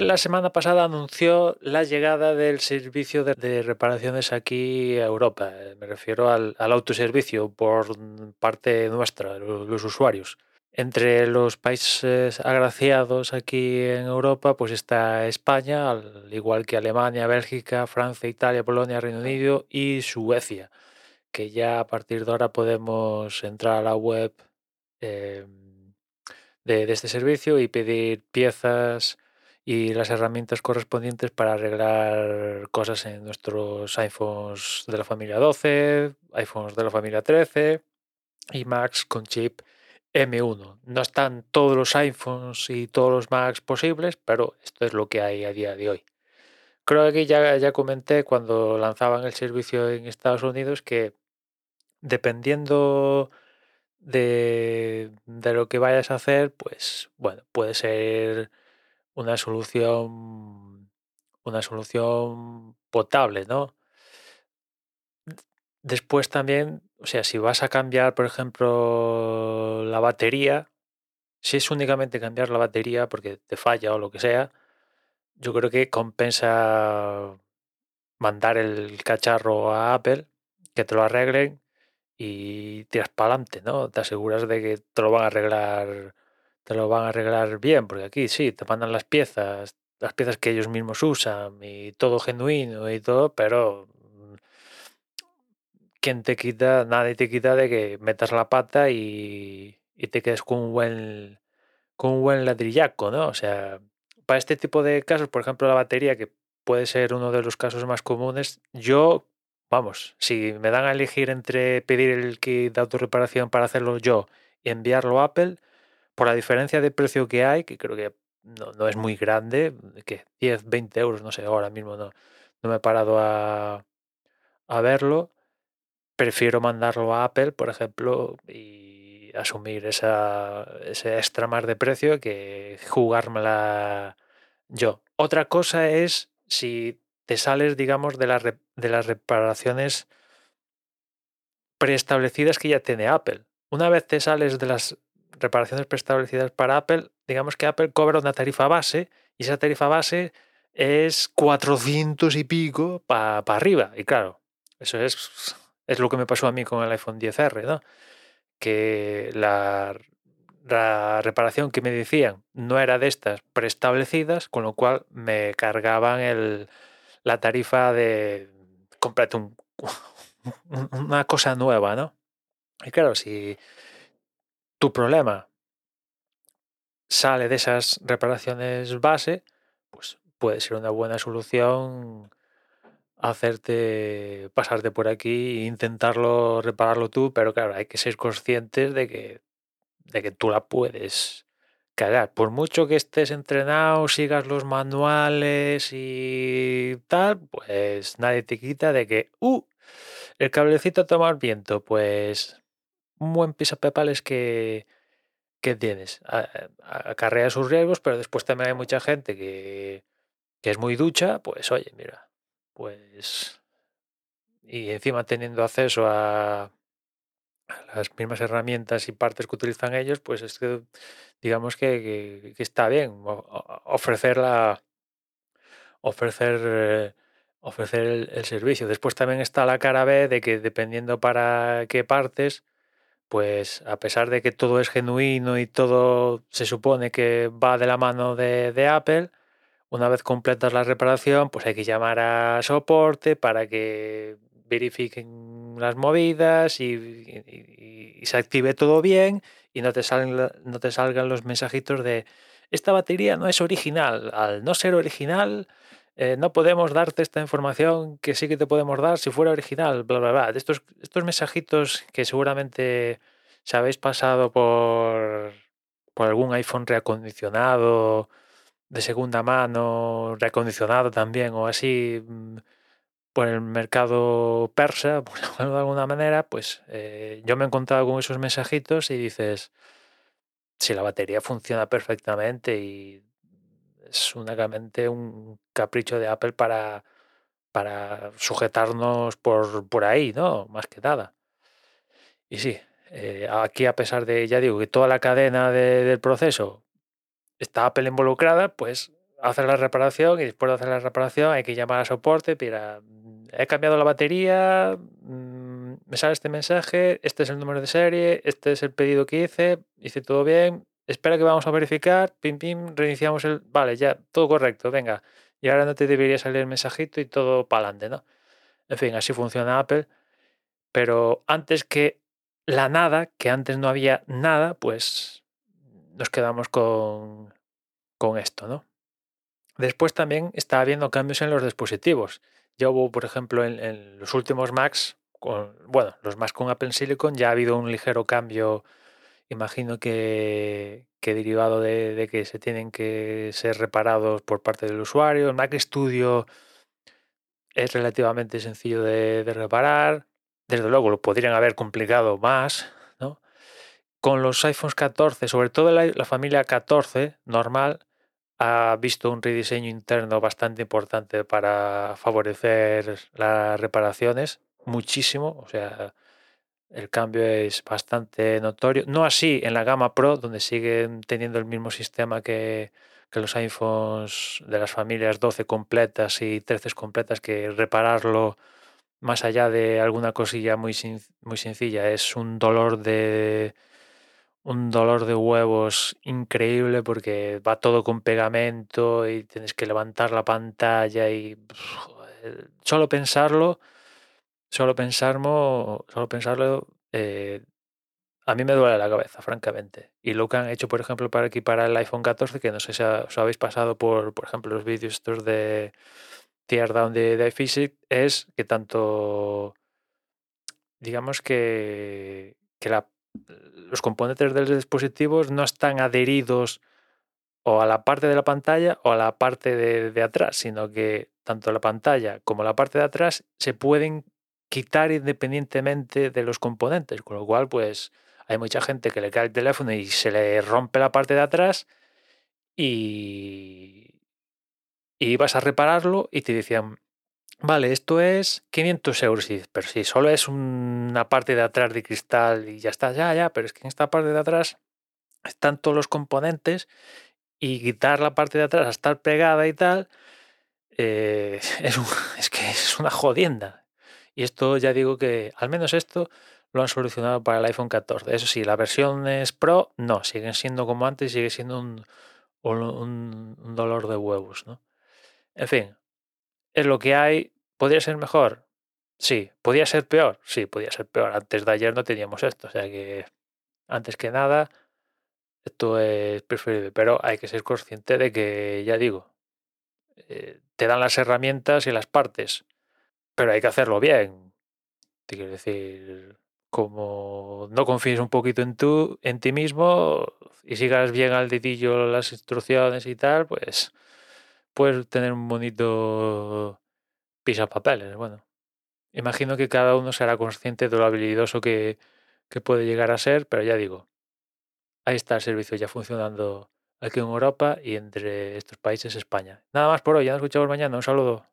La semana pasada anunció la llegada del servicio de, reparaciones aquí a Europa. Eh, me refiero al, autoservicio por parte nuestra, los, usuarios. Entre los países agraciados aquí en Europa, pues está España, al igual que Alemania, Bélgica, Francia, Italia, Polonia, Reino Unido y Suecia, que ya a partir de ahora podemos entrar a la web em, de este servicio y pedir piezas y las herramientas correspondientes para arreglar cosas en nuestros iPhones de la familia 12, iPhones de la familia 13 y Macs con chip M1. No están todos los iPhones y todos los Macs posibles, pero esto es lo que hay a día de hoy. Creo que ya, ya comenté cuando lanzaban el servicio en Estados Unidos que dependiendo de, de lo que vayas a hacer, pues bueno, puede ser una solución, una solución potable, ¿no? Después también, o sea, si vas a cambiar, por ejemplo, la batería, si es únicamente cambiar la batería porque te falla o lo que sea, yo creo que compensa mandar el cacharro a Apple, que te lo arreglen y tiras para adelante, ¿no? Te aseguras de que te lo van a arreglar te lo van a arreglar bien, porque aquí sí, te mandan las piezas, las piezas que ellos mismos usan y todo genuino y todo, pero mm, ¿quién te quita? Nadie te quita de que metas la pata y, te quedes con un buen con un buen ladrillaco, ¿no? O sea, para este tipo de casos, por ejemplo, la batería, que puede ser uno de los casos más comunes, yo, vamos, si me dan a elegir entre pedir el kit de autorreparación para hacerlo yo y enviarlo a Apple, por la diferencia de precio que hay, que creo que no, es muy grande, que 10, 20 euros, no sé, ahora mismo no, no me he parado a, a verlo, prefiero mandarlo a Apple, por ejemplo, y asumir esa, ese extra más de precio que jugármela yo. Otra cosa es si te sales, digamos, de, de las reparaciones preestablecidas que ya tiene Apple. Una vez te sales de las reparaciones preestablecidas para Apple, digamos que Apple cobra una tarifa base y esa tarifa base es 400 y pico para arriba. Y claro, eso es, es lo que me pasó a mí con el iPhone 10R, ¿no? Que la, la reparación que me decían no era de estas preestablecidas, con lo cual me cargaban el, la tarifa de completo una cosa nueva, ¿no? Y claro, si tu problema sale de esas reparaciones base, pues puede ser una buena solución hacerte pasarte por aquí e intentarlo repararlo tú, pero claro, hay que ser conscientes de que, de que tú la puedes cagar. Por mucho que estés entrenado, sigas los manuales y tal, pues nadie te quita de que, uh, el cablecito toma el viento, pues buen pepal es que, que tienes. Acarrea sus riesgos, pero después también hay mucha gente que, que es muy ducha, pues oye, mira, pues... Y encima teniendo acceso a, las mismas herramientas y partes que utilizan ellos, pues es que digamos que, está bien ofrecer la ofrecer ofrecer el, servicio. Después también está la cara B de que dependiendo para qué partes, pues a pesar de que todo es genuino y todo se supone que va de la mano de, Apple, una vez completas la reparación, pues hay que llamar a soporte para que verifiquen las movidas y, se active todo bien y no te, no te salgan los mensajitos de esta batería no es original. Al no ser original, eh, no podemos darte esta información que sí que te podemos dar si fuera original, bla, bla, bla. Estos, estos mensajitos que seguramente se habéis pasado por, por algún iPhone reacondicionado, de segunda mano, reacondicionado también, o así, mm, por el mercado persa, de alguna manera, pues eh, yo me he encontrado con esos mensajitos y dices, si la batería funciona perfectamente y es únicamente un capricho de Apple para, para sujetarnos por, por ahí, ¿no? Más que nada. Y sí, eh, aquí a pesar de, ya digo, que toda la cadena del proceso está Apple involucrada, pues hacer la reparación y después de hacer la reparación hay que llamar a soporte, mira, he cambiado la batería, mm, me sale este mensaje, este es el número de serie, este es el pedido que hice, hice todo bien, espera que vamos a verificar, pim pim, reiniciamos el, vale, ya, todo correcto, venga, y ahora no te debería salir el mensajito y todo para adelante, ¿no? En fin, así funciona Apple, pero antes que la nada, que antes no había nada, pues nos quedamos con, con esto, ¿no? Después también está habiendo cambios en los dispositivos. Ya hubo, por ejemplo, en, los últimos Macs, con, bueno, los Macs con Apple Silicon, ya ha habido un ligero cambio, imagino que, que derivado de, que se tienen que ser reparados por parte del usuario. El Mac Studio es relativamente sencillo de, reparar. Desde luego lo podrían haber complicado más, ¿no? Con los iPhones 14, sobre todo la familia 14 normal, ha visto un rediseño interno bastante importante para favorecer las reparaciones, muchísimo, o sea, el cambio es bastante notorio. No así en la gama Pro, donde siguen teniendo el mismo sistema que, los iPhones de las familias 12 completas y 13 completas, que repararlo más allá de alguna cosilla muy, muy sencilla es un dolor de un dolor de huevos increíble porque va todo con pegamento y tienes que levantar la pantalla y solo pensarlo, solo pensarlo, solo pensarlo, eh, a mí me duele la cabeza, francamente. Y lo que han hecho, por ejemplo, para equipar el iPhone 14, que no sé si os habéis pasado por, por ejemplo, los vídeos estos de Teardown de, de iPhysics, es que tanto, digamos que, que los componentes de los dispositivos no están adheridos o a la parte de la pantalla o a la parte de, atrás, sino que tanto la pantalla como la parte de atrás se pueden quitar independientemente de los componentes, con lo cual pues hay mucha gente que le cae el teléfono y se le rompe la parte de atrás y, y vas a repararlo y te decían, Vale, esto es 500 euros, pero si solo es una parte de atrás de cristal y ya está, ya, ya, pero es que en esta parte de atrás están todos los componentes y quitar la parte de atrás a estar pegada y tal, eh, es, es que es una jodienda. Y esto ya digo que, al menos esto, lo han solucionado para el iPhone 14. Eso sí, la versión es Pro, no, siguen siendo como antes, sigue siendo un, un, un dolor de huevos, ¿no? En fin, es lo que hay. ¿Podría ser mejor? Sí. ¿Podría ser peor? Sí, podría ser peor. Antes de ayer no teníamos esto. O sea que, antes que nada, esto es preferible. Pero hay que ser consciente de que, ya digo, eh, te dan las herramientas y las partes. Pero hay que hacerlo bien. Quiero decir, como no confíes un poquito en, tú, en ti mismo y sigas bien al dedillo las instrucciones y tal, pues puedes tener un bonito papeles. Bueno, imagino que cada uno será consciente de lo habilidoso que, que puede llegar a ser, pero ya digo, ahí está el servicio ya funcionando aquí en Europa y entre estos países España. Nada más por hoy, ya nos escuchamos mañana. Un saludo.